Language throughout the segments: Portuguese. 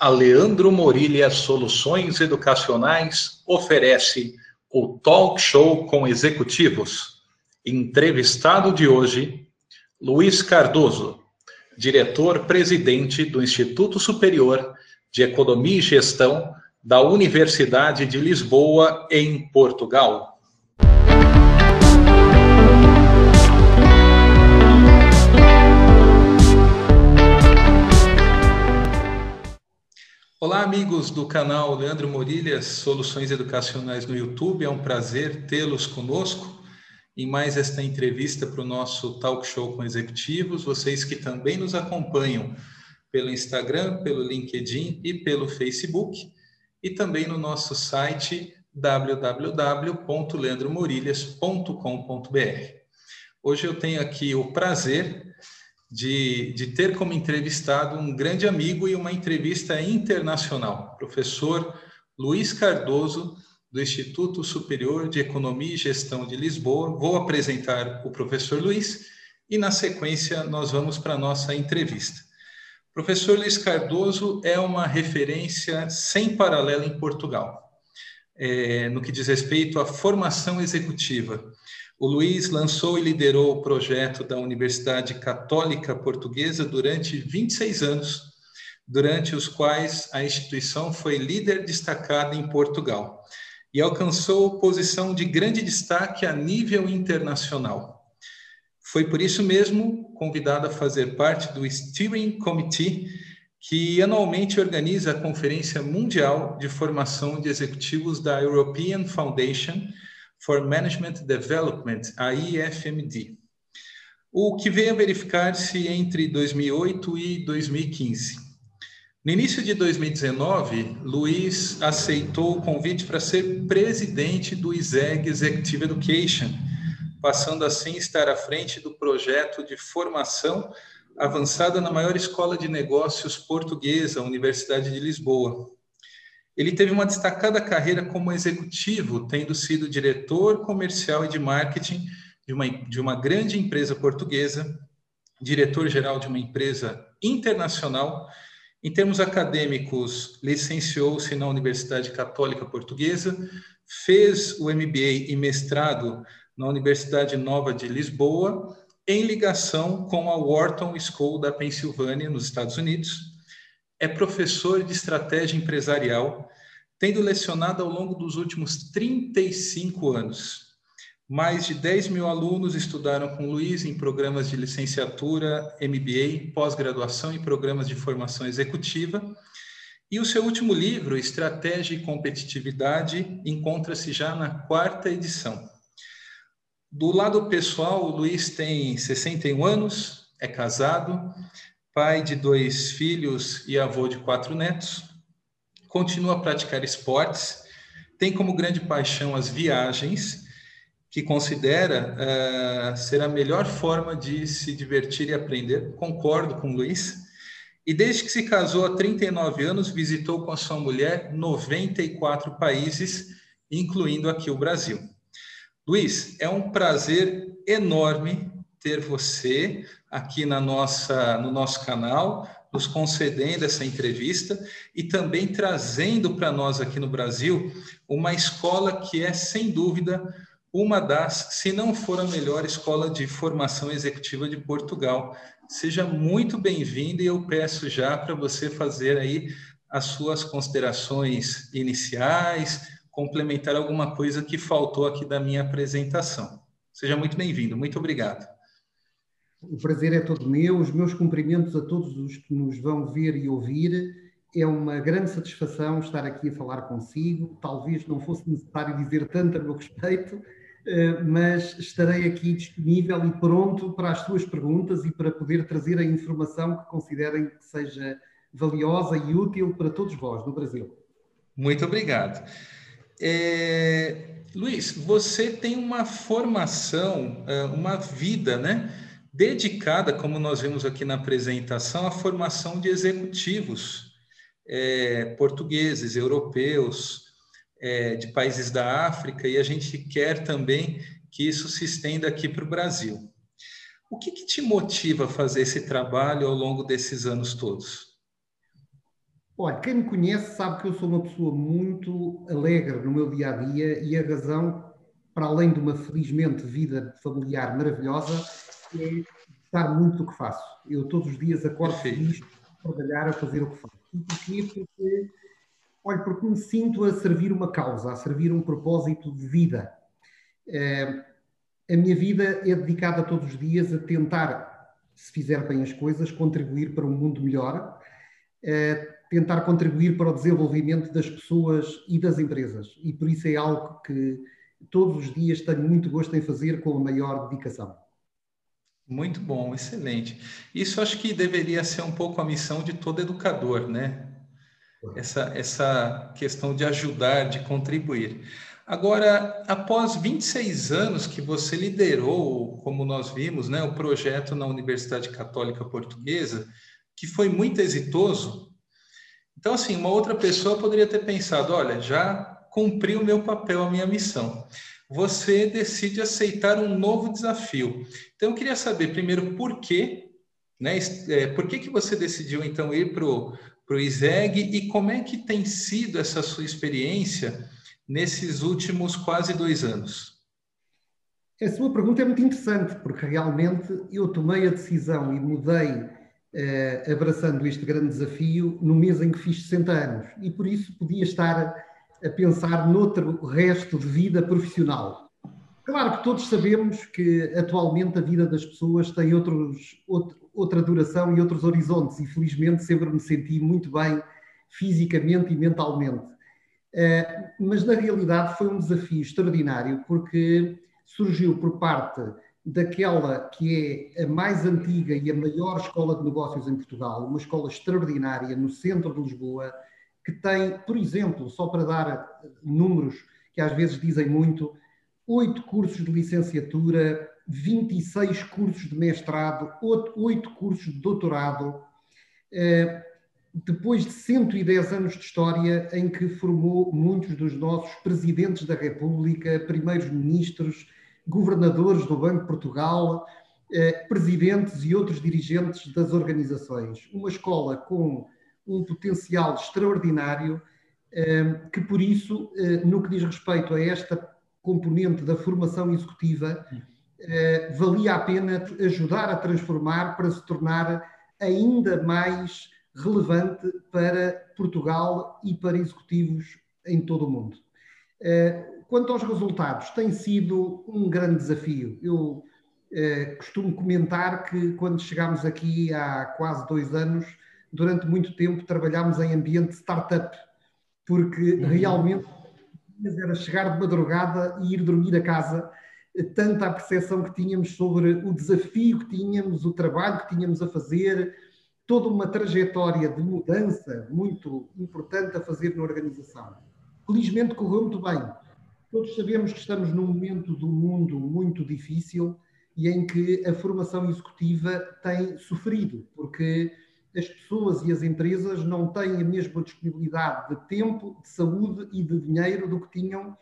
a Leandro Morilha Soluções Educacionais oferece o Talk Show com Executivos. Entrevistado de hoje, Luiz Cardoso, diretor-presidente do Instituto Superior de Economia e Gestão da Universidade de Lisboa, em Portugal. Olá, amigos do canal Leandro Morilhas, Soluções Educacionais no YouTube. É um prazer tê-los conosco em mais esta entrevista para o nosso talk show com executivos. Vocês que também nos acompanham pelo Instagram, pelo LinkedIn e pelo Facebook, e também no nosso site www.leandromorilhas.com.br. Hoje eu tenho aqui o prazer de, de ter como entrevistado um grande amigo e uma entrevista internacional, professor Luiz Cardoso, do Instituto Superior de Economia e Gestão de Lisboa. Vou apresentar o professor Luiz e, na sequência, nós vamos para a nossa entrevista. Professor Luiz Cardoso é uma referência sem paralelo em Portugal, é, no que diz respeito à formação executiva o Luiz lançou e liderou o projeto da Universidade Católica Portuguesa durante 26 anos, durante os quais a instituição foi líder destacada em Portugal e alcançou posição de grande destaque a nível internacional. Foi por isso mesmo convidado a fazer parte do Steering Committee, que anualmente organiza a Conferência Mundial de Formação de Executivos da European Foundation for Management Development, a IFMD, o que veio a verificar-se entre 2008 e 2015. No início de 2019, Luiz aceitou o convite para ser presidente do ISEG Executive Education, passando assim a estar à frente do projeto de formação avançada na maior escola de negócios portuguesa, a Universidade de Lisboa. Ele teve uma destacada carreira como executivo, tendo sido diretor comercial e de marketing de uma, de uma grande empresa portuguesa, diretor-geral de uma empresa internacional. Em termos acadêmicos, licenciou-se na Universidade Católica Portuguesa, fez o MBA e mestrado na Universidade Nova de Lisboa, em ligação com a Wharton School da Pensilvânia, nos Estados Unidos, é professor de estratégia empresarial, tendo lecionado ao longo dos últimos 35 anos. Mais de 10 mil alunos estudaram com Luiz em programas de licenciatura, MBA, pós-graduação e programas de formação executiva. E o seu último livro, Estratégia e Competitividade, encontra-se já na quarta edição. Do lado pessoal, o Luiz tem 61 anos, é casado, pai de dois filhos e avô de quatro netos, continua a praticar esportes, tem como grande paixão as viagens, que considera uh, ser a melhor forma de se divertir e aprender. Concordo com o Luiz. E desde que se casou há 39 anos, visitou com a sua mulher 94 países, incluindo aqui o Brasil. Luiz, é um prazer enorme ter você aqui na nossa, no nosso canal, nos concedendo essa entrevista e também trazendo para nós aqui no Brasil uma escola que é, sem dúvida, uma das, se não for a melhor escola de formação executiva de Portugal. Seja muito bem-vindo e eu peço já para você fazer aí as suas considerações iniciais, complementar alguma coisa que faltou aqui da minha apresentação. Seja muito bem-vindo. Muito obrigado. O prazer é todo meu, os meus cumprimentos a todos os que nos vão ver e ouvir. É uma grande satisfação estar aqui a falar consigo. Talvez não fosse necessário dizer tanto a meu respeito, eh, mas estarei aqui disponível e pronto para as suas perguntas e para poder trazer a informação que considerem que seja valiosa e útil para todos vós no Brasil. Muito obrigado. É... Luiz, você tem uma formação, eh, uma vida, né? Dedicada, como nós vimos aqui na apresentação, à formação de executivos é, portugueses, europeus, é, de países da África, e a gente quer também que isso se estenda aqui para o Brasil. O que, que te motiva a fazer esse trabalho ao longo desses anos todos? Olha, quem me conhece sabe que eu sou uma pessoa muito alegre no meu dia a dia e a razão, para além de uma felizmente vida familiar maravilhosa, é estar muito do que faço. Eu todos os dias acordo feliz a trabalhar, a fazer o que faço. E porquê? Porque, olha, porque me sinto a servir uma causa, a servir um propósito de vida. É, a minha vida é dedicada todos os dias a tentar, se fizer bem as coisas, contribuir para um mundo melhor. É, tentar contribuir para o desenvolvimento das pessoas e das empresas. E por isso é algo que todos os dias tenho muito gosto em fazer com a maior dedicação. Muito bom, excelente. Isso acho que deveria ser um pouco a missão de todo educador, né? Essa, essa questão de ajudar, de contribuir. Agora, após 26 anos que você liderou, como nós vimos, né, o projeto na Universidade Católica Portuguesa, que foi muito exitoso, então, assim, uma outra pessoa poderia ter pensado: olha, já cumpri o meu papel, a minha missão. Você decide aceitar um novo desafio. Então, eu queria saber primeiro por quê, né? É, por que, que você decidiu então ir para o ISEG e como é que tem sido essa sua experiência nesses últimos quase dois anos? Essa sua pergunta é muito interessante, porque realmente eu tomei a decisão e mudei uh, abraçando este grande desafio no mês em que fiz 60 anos e por isso podia estar a pensar noutro resto de vida profissional. Claro que todos sabemos que atualmente a vida das pessoas tem outros, outro, outra duração e outros horizontes, e felizmente sempre me senti muito bem fisicamente e mentalmente. Uh, mas na realidade foi um desafio extraordinário porque surgiu por parte daquela que é a mais antiga e a maior escola de negócios em Portugal, uma escola extraordinária no centro de Lisboa, que tem, por exemplo, só para dar números que às vezes dizem muito, oito cursos de licenciatura, 26 cursos de mestrado, oito cursos de doutorado, eh, depois de 110 anos de história em que formou muitos dos nossos presidentes da República, primeiros ministros, governadores do Banco de Portugal, eh, presidentes e outros dirigentes das organizações. Uma escola com um potencial extraordinário, eh, que por isso, eh, no que diz respeito a esta componente da formação executiva, valia a pena ajudar a transformar para se tornar ainda mais relevante para Portugal e para executivos em todo o mundo. Quanto aos resultados, tem sido um grande desafio. Eu eh, costumo comentar que quando chegámos aqui há quase dois anos, durante muito tempo trabalhámos em ambiente startup, porque uhum. realmente era chegar de madrugada e ir dormir a casa, tanta a percepção que tínhamos sobre o desafio que tínhamos, o trabalho que tínhamos a fazer, toda uma trajetória de mudança muito importante a fazer na organização. Felizmente correu muito bem. Todos sabemos que estamos num momento do mundo muito difícil e em que a formação executiva tem sofrido, porque as pessoas e as empresas não têm a mesma disponibilidade de tempo, de saúde e de dinheiro do que tinham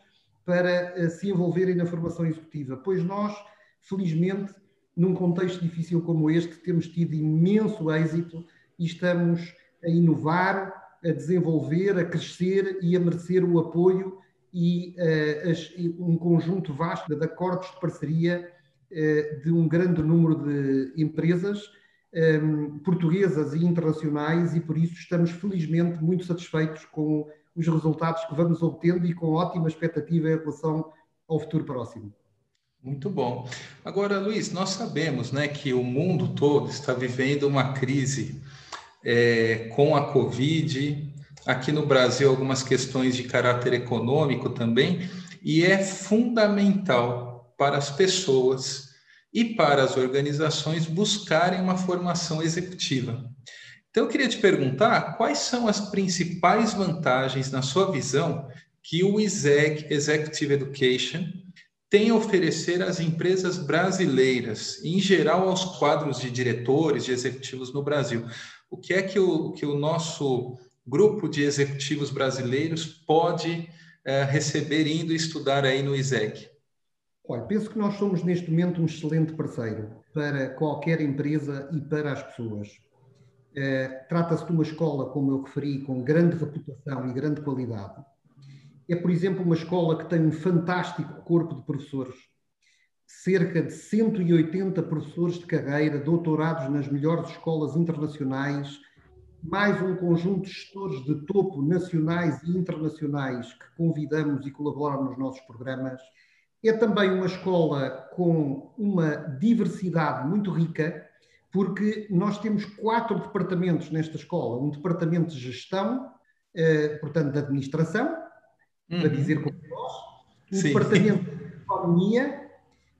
para eh, se envolverem na formação executiva. Pois nós, felizmente, num contexto difícil como este, temos tido imenso êxito e estamos a inovar, a desenvolver, a crescer e a merecer o apoio e uh, as, um conjunto vasto de acordos de parceria uh, de um grande número de empresas portuguesas e internacionais e por isso estamos felizmente muito satisfeitos com os resultados que vamos obtendo e com ótima expectativa em relação ao futuro próximo. Muito bom. Agora, Luiz, nós sabemos né, que o mundo todo está vivendo uma crise é, com a Covid, aqui no Brasil algumas questões de caráter econômico também, e é fundamental para as pessoas e para as organizações buscarem uma formação executiva. Então, eu queria te perguntar quais são as principais vantagens, na sua visão, que o ESEC, Executive Education, tem a oferecer às empresas brasileiras, em geral aos quadros de diretores, de executivos no Brasil. O que é que o, que o nosso grupo de executivos brasileiros pode é, receber indo estudar aí no ISEC? Olha, penso que nós somos neste momento um excelente parceiro para qualquer empresa e para as pessoas. Trata-se de uma escola, como eu referi, com grande reputação e grande qualidade. É, por exemplo, uma escola que tem um fantástico corpo de professores, cerca de 180 professores de carreira, doutorados nas melhores escolas internacionais, mais um conjunto de gestores de topo nacionais e internacionais que convidamos e colaboram nos nossos programas. É também uma escola com uma diversidade muito rica, porque nós temos quatro departamentos nesta escola: um departamento de gestão, eh, portanto, de administração, uhum. para dizer como nós, um Sim. departamento de economia,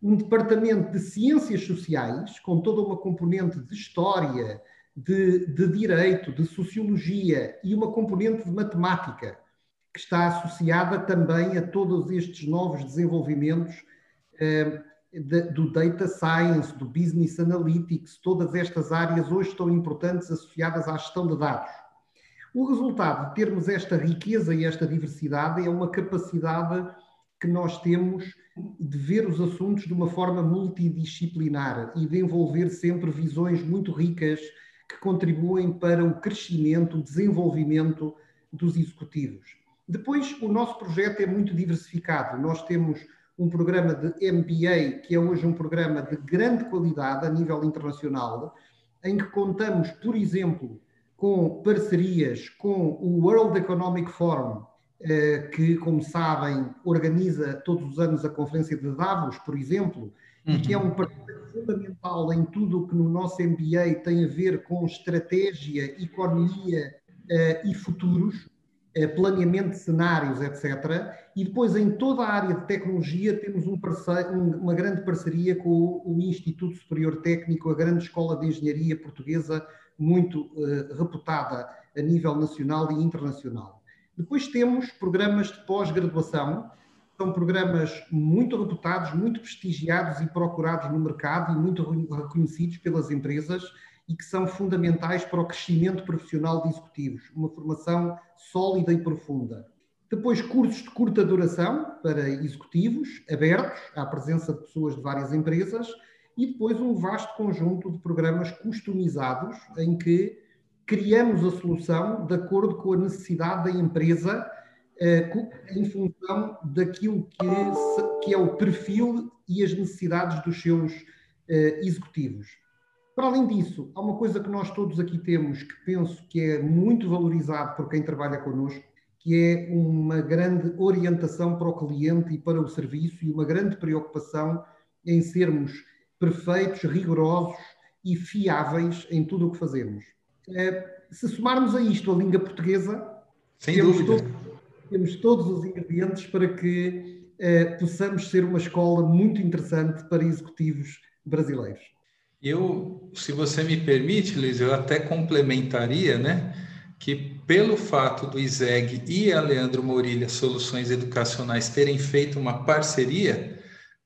um departamento de ciências sociais, com toda uma componente de história, de, de direito, de sociologia e uma componente de matemática, que está associada também a todos estes novos desenvolvimentos eh, do data science, do business analytics, todas estas áreas hoje estão importantes associadas à gestão de dados. O resultado de termos esta riqueza e esta diversidade é uma capacidade que nós temos de ver os assuntos de uma forma multidisciplinar e de envolver sempre visões muito ricas que contribuem para o crescimento, o desenvolvimento dos executivos. Depois, o nosso projeto é muito diversificado. Nós temos um programa de MBA, que é hoje um programa de grande qualidade a nível internacional, em que contamos, por exemplo, com parcerias com o World Economic Forum, eh, que, como sabem, organiza todos os anos a Conferência de Davos, por exemplo, uhum. e que é um parceiro fundamental em tudo o que no nosso MBA tem a ver com estratégia, economia uh, e futuros, planeamento de cenários, etc. E depois, em toda a área de tecnologia, temos um parceiro, um, uma grande parceria com o, o, Instituto Superior Técnico, a grande escola de engenharia portuguesa, muito uh, reputada a nível nacional e internacional. Depois temos programas de pós-graduação, são programas muito reputados, muito prestigiados e procurados no mercado e muito reconhecidos pelas empresas e que são fundamentais para o crescimento profissional de executivos, uma formação sólida e profunda. Depois, cursos de curta duração para executivos, abertos à presença de pessoas de várias empresas, e depois um vasto conjunto de programas customizados em que criamos a solução de acordo com a necessidade da empresa eh, em função daquilo que é, o perfil e as necessidades dos seus eh, executivos. Para além disso, há uma coisa que nós todos aqui temos que penso que é muito valorizado por quem trabalha connosco, que é uma grande orientação para o cliente e para o serviço e uma grande preocupação em sermos perfeitos, rigorosos e fiáveis em tudo o que fazemos. Eh, se somarmos a isto a língua portuguesa, Sem dúvida temos todos os ingredientes para que eh, possamos ser uma escola muito interessante para executivos brasileiros. Eu, se você me permite, Liz, eu até complementaria, né, que pelo fato do ISEG e a Leandro Morilha Soluções Educacionais terem feito uma parceria,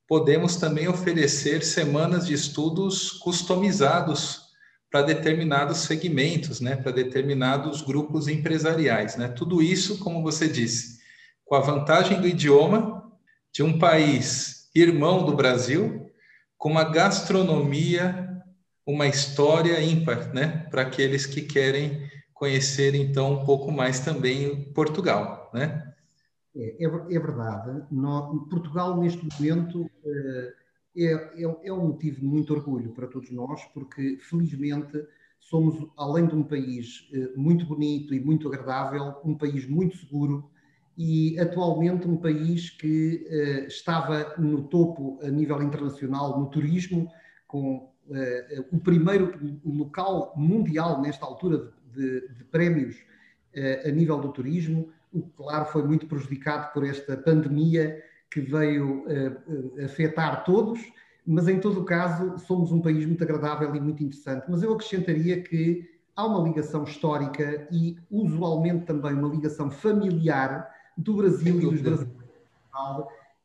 podemos também oferecer semanas de estudos customizados para determinados segmentos, né, para determinados grupos empresariais. Né? Tudo isso, como você disse, com a vantagem do idioma de um país irmão do Brasil, com uma gastronomia, uma história ímpar, né, para aqueles que querem conhecer então um pouco mais também Portugal, né? É, é, é verdade. No, Portugal neste momento eh, é, é, é um motivo de muito orgulho para todos nós, porque felizmente somos, além de um país eh, muito bonito e muito agradável, um país muito seguro e atualmente um país que eh, estava no topo a nível internacional no turismo, com o primeiro local mundial nesta altura de, de, prémios a nível do turismo, o que, claro, foi muito prejudicado por esta pandemia que veio afetar todos, mas em todo o caso somos um país muito agradável e muito interessante. Mas eu acrescentaria que há uma ligação histórica e usualmente também uma ligação familiar do Brasil e dos brasileiros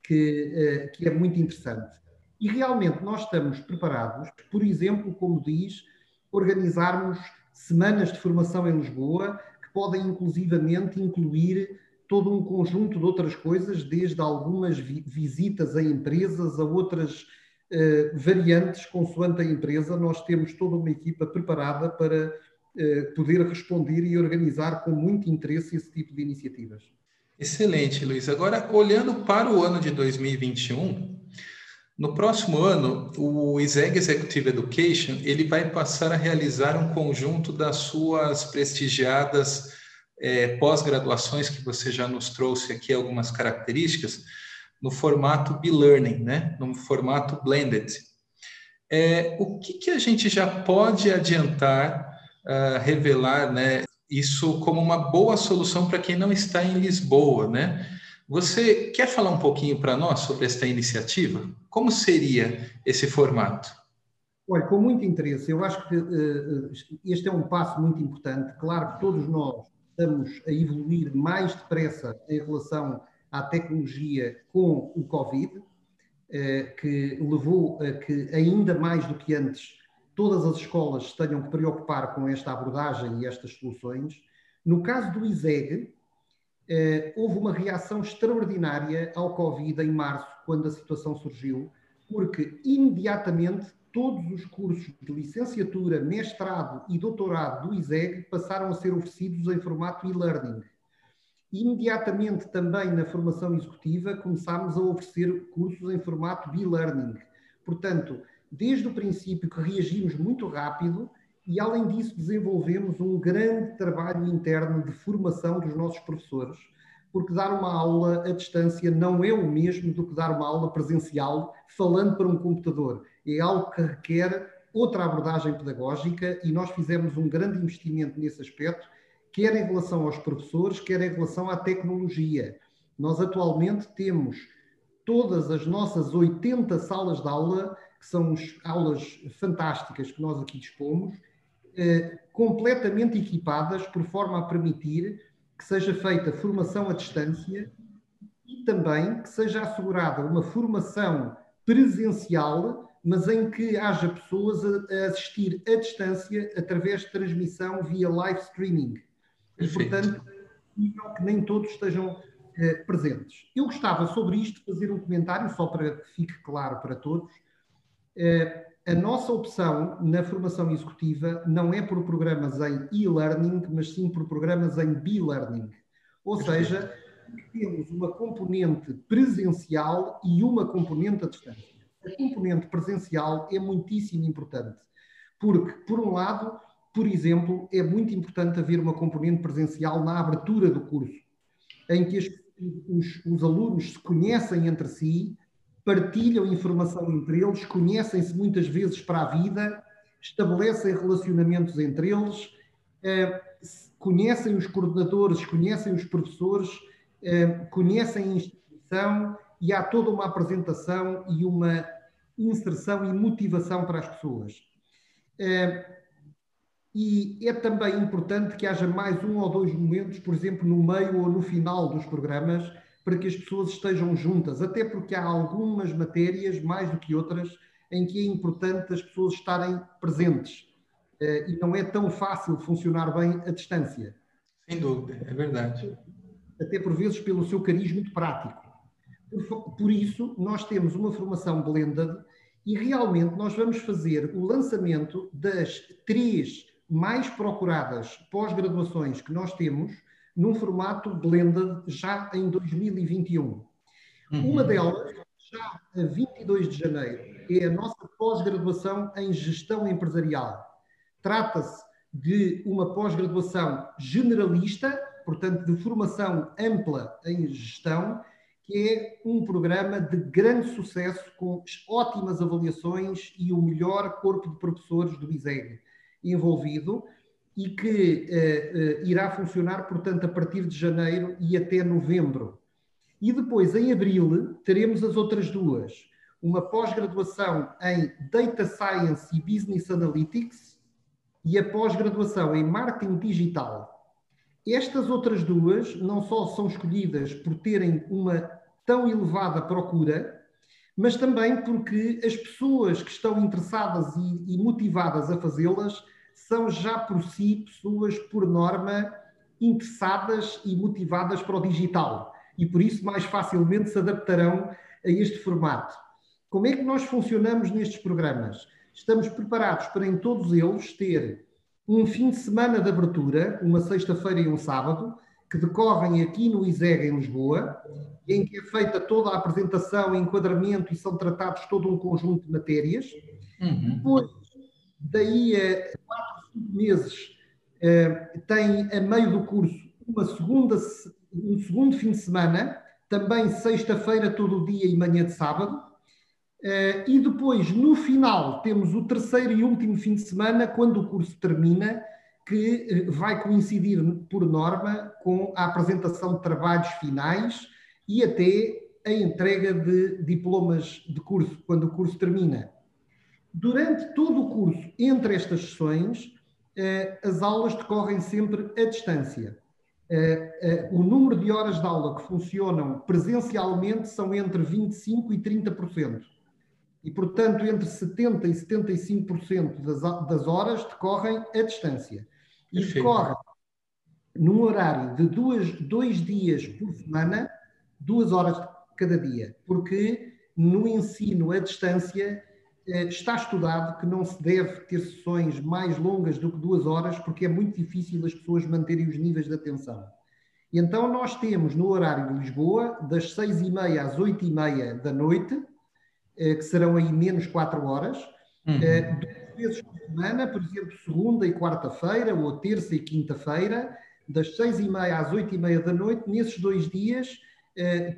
que, que é muito interessante. E realmente nós estamos preparados, por exemplo, como diz, organizarmos semanas de formação em Lisboa, que podem inclusivamente incluir todo um conjunto de outras coisas, desde algumas vi visitas a empresas, a outras uh, variantes consoante a empresa. Nós temos toda uma equipa preparada para poder responder e organizar com muito interesse esse tipo de iniciativas. Excelente, Luiz. Agora, olhando para o ano de 2021, no próximo ano, o ISEG Executive Education ele vai passar a realizar um conjunto das suas prestigiadas é, pós-graduações, que você já nos trouxe aqui algumas características, no formato B-Learning, né? no formato blended. É, o que, que, a gente já pode adiantar, uh, revelar, né, isso como uma boa solução para quem não está em Lisboa, né? Você quer falar um pouquinho para nós sobre esta iniciativa? Como seria esse formato? Olha, com muito interesse. Eu acho que uh, este é um passo muito importante. Claro que todos nós estamos a evoluir mais depressa em relação à tecnologia com o Covid, uh, que levou a que, ainda mais do que antes, todas as escolas tenham que preocupar com esta abordagem e estas soluções. No caso do ISEG, houve uma reação extraordinária ao Covid em março, quando a situação surgiu, porque imediatamente todos os cursos de licenciatura, mestrado e doutorado do ISEG passaram a ser oferecidos em formato e-learning. Imediatamente também na formação executiva começámos a oferecer cursos em formato e-learning. Portanto, desde o princípio que reagimos muito rápido e, além disso, desenvolvemos um grande trabalho interno de formação dos nossos professores, porque dar uma aula à distância não é o mesmo do que dar uma aula presencial falando para um computador. É algo que requer outra abordagem pedagógica e nós fizemos um grande investimento nesse aspecto, quer em relação aos professores, quer em relação à tecnologia. Nós atualmente temos todas as nossas 80 salas de aula que são aulas fantásticas que nós aqui dispomos, completamente equipadas por forma a permitir que seja feita formação à distância e também que seja assegurada uma formação presencial, mas em que haja pessoas a, assistir à distância através de transmissão via live streaming. E, portanto, que nem todos estejam eh, presentes. Eu gostava sobre isto de fazer um comentário, só para que fique claro para todos, eh, a nossa opção na formação executiva não é por programas em e-learning, mas sim por programas em b-learning. Ou seja, temos uma componente presencial e uma componente à distância. A componente presencial é muitíssimo importante, porque, por um lado, por exemplo, é muito importante haver uma componente presencial na abertura do curso, em que os, os alunos se conhecem entre si, partilham informação entre eles, conhecem-se muitas vezes para a vida, estabelecem relacionamentos entre eles, eh, conhecem os coordenadores, conhecem os professores, eh, conhecem a instituição e há toda uma apresentação e uma inserção e motivação para as pessoas. Eh, e é também importante que haja mais um ou dois momentos, por exemplo, no meio ou no final dos programas, para que as pessoas estejam juntas, até porque há algumas matérias, mais do que outras, em que é importante as pessoas estarem presentes. Uh, e não é tão fácil funcionar bem à distância. Sem dúvida, é verdade. Até por vezes pelo seu cariz muito prático. Por, por isso, nós temos uma formação blended e realmente nós vamos fazer o lançamento das três mais procuradas pós-graduações que nós temos num formato blended já em 2021. Uhum. Uma delas, já a 22 de janeiro, é a nossa pós-graduação em gestão empresarial. Trata-se de uma pós-graduação generalista, portanto, de formação ampla em gestão, que é um programa de grande sucesso, com ótimas avaliações e o melhor corpo de professores do ISEG envolvido e que uh, uh, irá funcionar, portanto, a partir de janeiro e até novembro. E depois, em abril, teremos as outras duas. Uma pós-graduação em Data Science e Business Analytics e a pós-graduação em Marketing Digital. Estas outras duas não só são escolhidas por terem uma tão elevada procura, mas também porque as pessoas que estão interessadas e, e motivadas a fazê-las são já por si pessoas, por norma, interessadas e motivadas para o digital e por isso mais facilmente se adaptarão a este formato. Como é que nós funcionamos nestes programas? Estamos preparados para em todos eles ter um fim de semana de abertura, uma sexta-feira e um sábado, que decorrem aqui no ISEG em Lisboa, em que é feita toda a apresentação, enquadramento e são tratados todo um conjunto de matérias. Uhum. Depois, daí a quatro, cinco meses, uh, tem a meio do curso uma segunda, um segundo fim de semana, também sexta-feira, todo dia e manhã de sábado. Uh, e depois, no final, temos o terceiro e último fim de semana, quando o curso termina, que vai coincidir, por norma, com a apresentação de trabalhos finais e até a entrega de diplomas de curso, quando o curso termina. Durante todo o curso, entre estas sessões, uh, as aulas decorrem sempre à distância. Uh, uh, o número de horas de aula que funcionam presencialmente são entre 25% e 30%. E, portanto, entre 70% e 75% das, das horas decorrem à distância. E Perfeito. decorrem num horário de duas, dois dias por semana, duas horas cada dia. Porque no ensino à distância eh, está estudado que não se deve ter sessões mais longas do que duas horas, porque é muito difícil as pessoas manterem os níveis de atenção. E então nós temos no horário de Lisboa, das seis e meia às oito e meia da noite, eh, que serão aí menos quatro horas, uhum. Eh, duas vezes por semana, por exemplo, segunda e quarta-feira, ou terça e quinta-feira, das seis e meia às oito e meia da noite, nesses dois dias eh,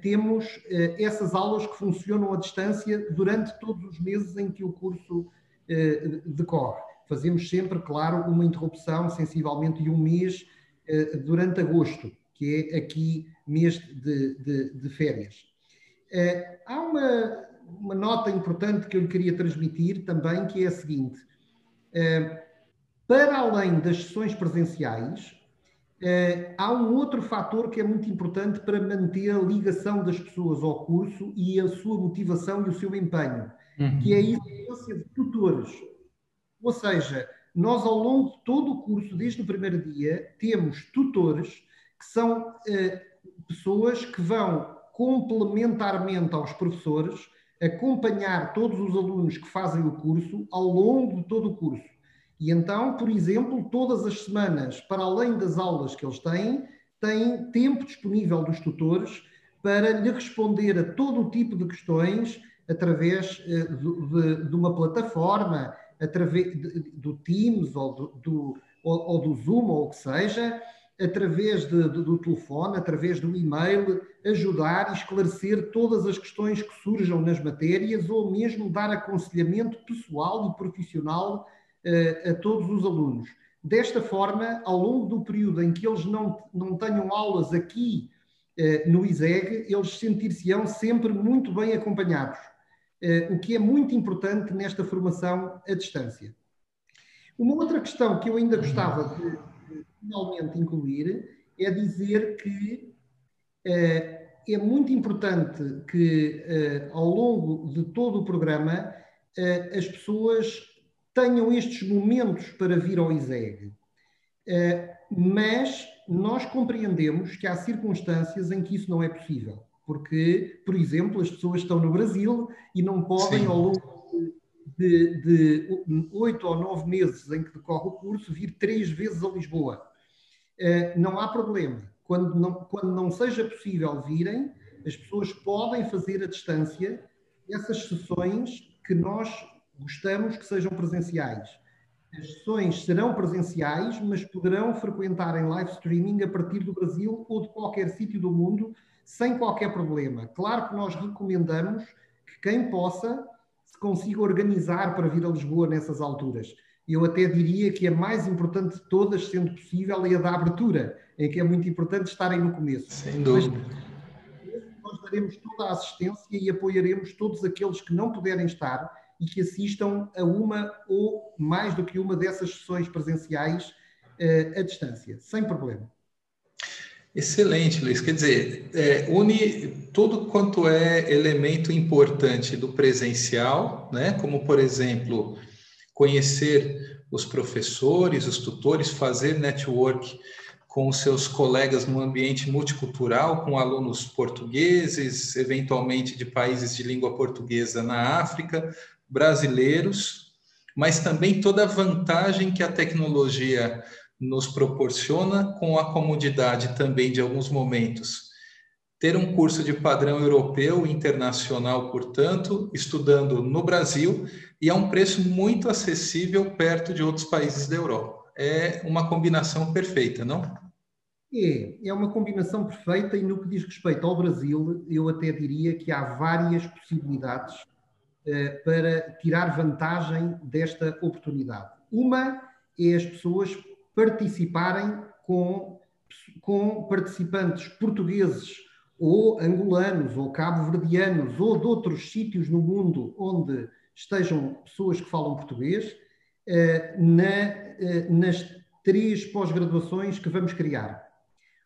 temos eh, essas aulas que funcionam à distância durante todos os meses em que o curso eh, decorre. Fazemos sempre, claro, uma interrupção, sensivelmente de um mês, durante agosto, que é aqui mês de, de, de férias. há uma, uma nota importante que eu lhe queria transmitir também, que é a seguinte: para além das sessões presenciais, Uh, há um outro fator que é muito importante para manter a ligação das pessoas ao curso e a sua motivação e o seu empenho, uhum. que é a existência de tutores. Ou seja, nós ao longo de todo o curso, desde o primeiro dia, temos tutores que são uh, pessoas que vão complementarmente aos professores acompanhar todos os alunos que fazem o curso ao longo de todo o curso. E então, por exemplo, todas as semanas, para além das aulas que eles têm, têm tempo disponível dos tutores para lhe responder a todo o tipo de questões através uh, de, de, uma plataforma, através de, do Teams ou do, do, ou, ou do Zoom ou o que seja, através de, do telefone, através do e-mail, ajudar e esclarecer todas as questões que surjam nas matérias ou mesmo dar aconselhamento pessoal e profissional a todos os alunos. Desta forma, ao longo do período em que eles não, não tenham aulas aqui eh, no ISEG, eles sentir-se-ão sempre muito bem acompanhados, eh, o que é muito importante nesta formação à distância. Uma outra questão que eu ainda gostava de, finalmente incluir é dizer que eh, é muito importante que, ao longo de todo o programa, as pessoas tenham estes momentos para vir ao ISEG. Uh, mas nós compreendemos que há circunstâncias em que isso não é possível. Porque, por exemplo, as pessoas estão no Brasil e não podem, Sim. ao longo de oito ou nove meses em que decorre o curso, vir três vezes a Lisboa. Uh, não há problema. Quando não, quando não seja possível virem, as pessoas podem fazer à distância essas sessões que nós gostamos que sejam presenciais. As sessões serão presenciais, mas poderão frequentar em live streaming a partir do Brasil ou de qualquer sítio do mundo, sem qualquer problema. Claro que nós recomendamos que quem possa se consiga organizar para vir a Lisboa nessas alturas. Eu até diria que a mais importante de todas, sendo possível, é a da abertura, em que é muito importante estarem no começo. Sem dúvida. Mas, nós daremos toda a assistência e apoiaremos todos aqueles que não puderem estar e que assistam a uma ou mais do que uma dessas sessões presenciais uh, à distância, sem problema. Excelente, Luiz. Quer dizer, é, une tudo quanto é elemento importante do presencial, né? como, por exemplo, conhecer os professores, os tutores, fazer network com seus colegas no ambiente multicultural, com alunos portugueses, eventualmente de países de língua portuguesa na África, brasileiros, mas também toda a vantagem que a tecnologia nos proporciona, com a comodidade também de alguns momentos. Ter um curso de padrão europeu, internacional, portanto, estudando no Brasil e a um preço muito acessível perto de outros países da Europa. É uma combinação perfeita, não? É, é uma combinação perfeita e no que diz respeito ao Brasil, eu até diria que há várias possibilidades para tirar vantagem desta oportunidade. Uma é as pessoas participarem com, com participantes portugueses ou angolanos ou cabo-verdianos ou de outros sítios no mundo onde estejam pessoas que falam português uh, na, uh, nas três pós-graduações que vamos criar.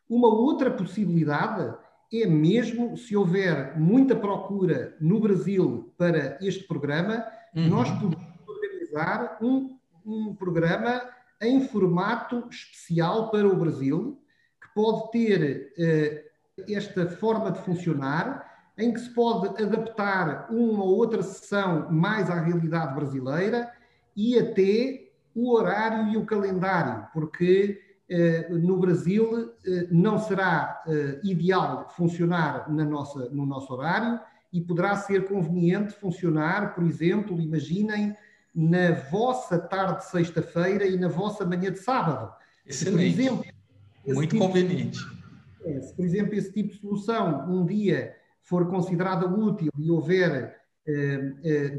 Uma outra possibilidade é mesmo se houver muita procura no Brasil para este programa, uhum. nós podemos organizar um, um programa em formato especial para o Brasil, que pode ter uh, esta forma de funcionar, em que se pode adaptar uma ou outra sessão mais à realidade brasileira e até o horário e o calendário, porque eh, no Brasil eh, não será eh, ideal funcionar na nossa, no nosso horário e poderá ser conveniente funcionar, por exemplo, imaginem, na vossa tarde de sexta-feira e na vossa manhã de sábado. Excelente. Por exemplo, Muito tipo conveniente. De, se, por exemplo, esse tipo de solução um dia for considerada útil e houver eh, eh,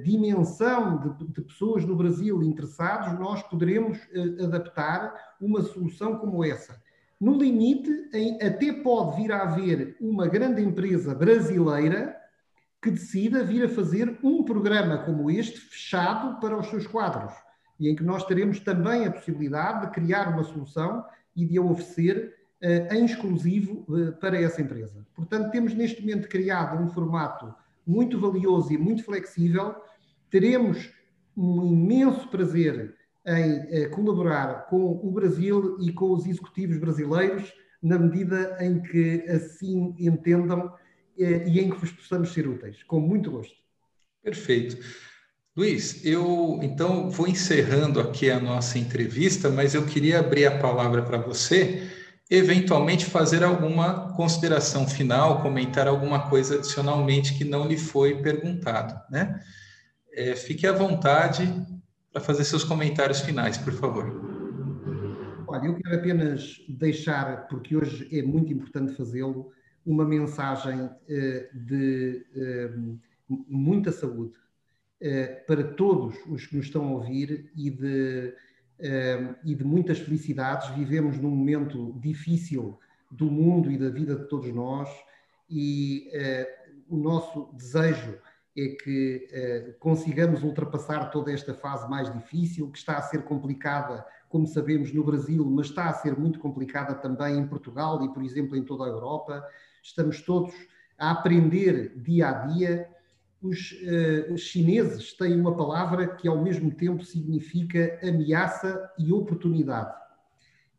dimensão de, de, pessoas no Brasil interessados, nós poderemos eh, adaptar uma solução como essa. No limite, em, até pode vir a haver uma grande empresa brasileira que decida vir a fazer um programa como este, fechado para os seus quadros, e em que nós teremos também a possibilidade de criar uma solução e de a oferecer em exclusivo para essa empresa. Portanto, temos neste momento criado um formato muito valioso e muito flexível. Teremos um imenso prazer em eh, colaborar com o Brasil e com os executivos brasileiros, na medida em que assim entendam eh, e em que vos possamos ser úteis. Com muito gosto. Perfeito. Luiz, eu então vou encerrando aqui a nossa entrevista, mas eu queria abrir a palavra para você eventualmente fazer alguma consideração final, comentar alguma coisa adicionalmente que não lhe foi perguntado, né? É, fique à vontade para fazer seus comentários finais, por favor. Olha, eu quero apenas deixar, porque hoje é muito importante fazê-lo, uma mensagem eh, de eh, muita saúde eh, para todos os que nos estão a ouvir e de e de muitas felicidades. Vivemos num momento difícil do mundo e da vida de todos nós, e uh, o nosso desejo é que uh, consigamos ultrapassar toda esta fase mais difícil, que está a ser complicada, como sabemos, no Brasil, mas está a ser muito complicada também em Portugal e, por exemplo, em toda a Europa. Estamos todos a aprender dia a dia os uh, chineses têm uma palavra que ao mesmo tempo significa ameaça e oportunidade.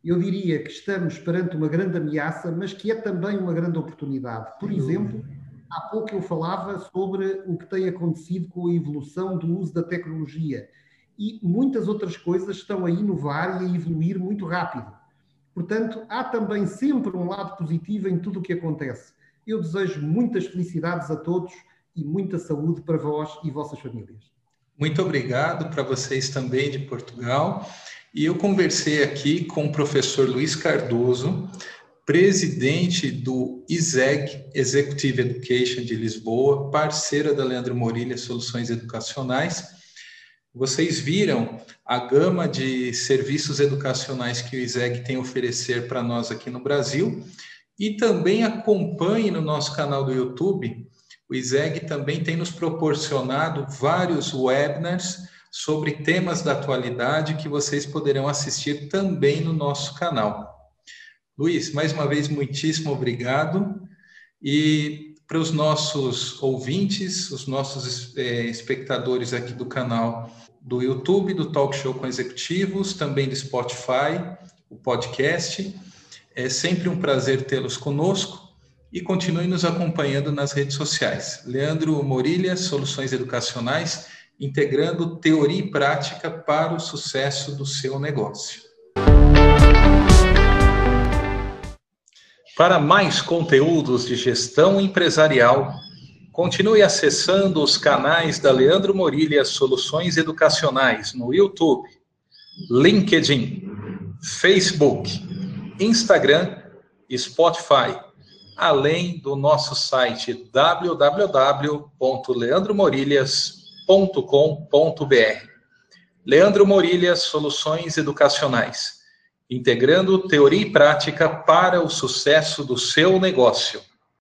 Eu diria que estamos perante uma grande ameaça, mas que é também uma grande oportunidade. Por exemplo, há pouco eu falava sobre o que tem acontecido com a evolução do uso da tecnologia e muitas outras coisas estão a inovar e a evoluir muito rápido. Portanto, há também sempre um lado positivo em tudo o que acontece. Eu desejo muitas felicidades a todos e muita saúde para vós e vossas famílias. Muito obrigado para vocês também de Portugal. E eu conversei aqui com o professor Luiz Cardoso, presidente do ISEG, Executive Education de Lisboa, parceira da Leandro Morilha Soluções Educacionais. Vocês viram a gama de serviços educacionais que o ISEG tem a oferecer para nós aqui no Brasil e também acompanhe no nosso canal do YouTube o ISEG também tem nos proporcionado vários webinars sobre temas da atualidade que vocês poderão assistir também no nosso canal. Luiz, mais uma vez, muitíssimo obrigado. E para os nossos ouvintes, os nossos é, espectadores aqui do canal do YouTube, do Talk Show com Executivos, também do Spotify, o podcast. É sempre um prazer tê-los conosco e continue nos acompanhando nas redes sociais. Leandro Morilha, Soluções Educacionais, integrando teoria e prática para o sucesso do seu negócio. Para mais conteúdos de gestão empresarial, continue acessando os canais da Leandro Morilha Soluções Educacionais no YouTube, LinkedIn, Facebook, Instagram e Spotify, além do nosso site www.leandromorilhas.com.br. Leandro Morilhas Soluções Educacionais integrando teoria e prática para o sucesso do seu negócio.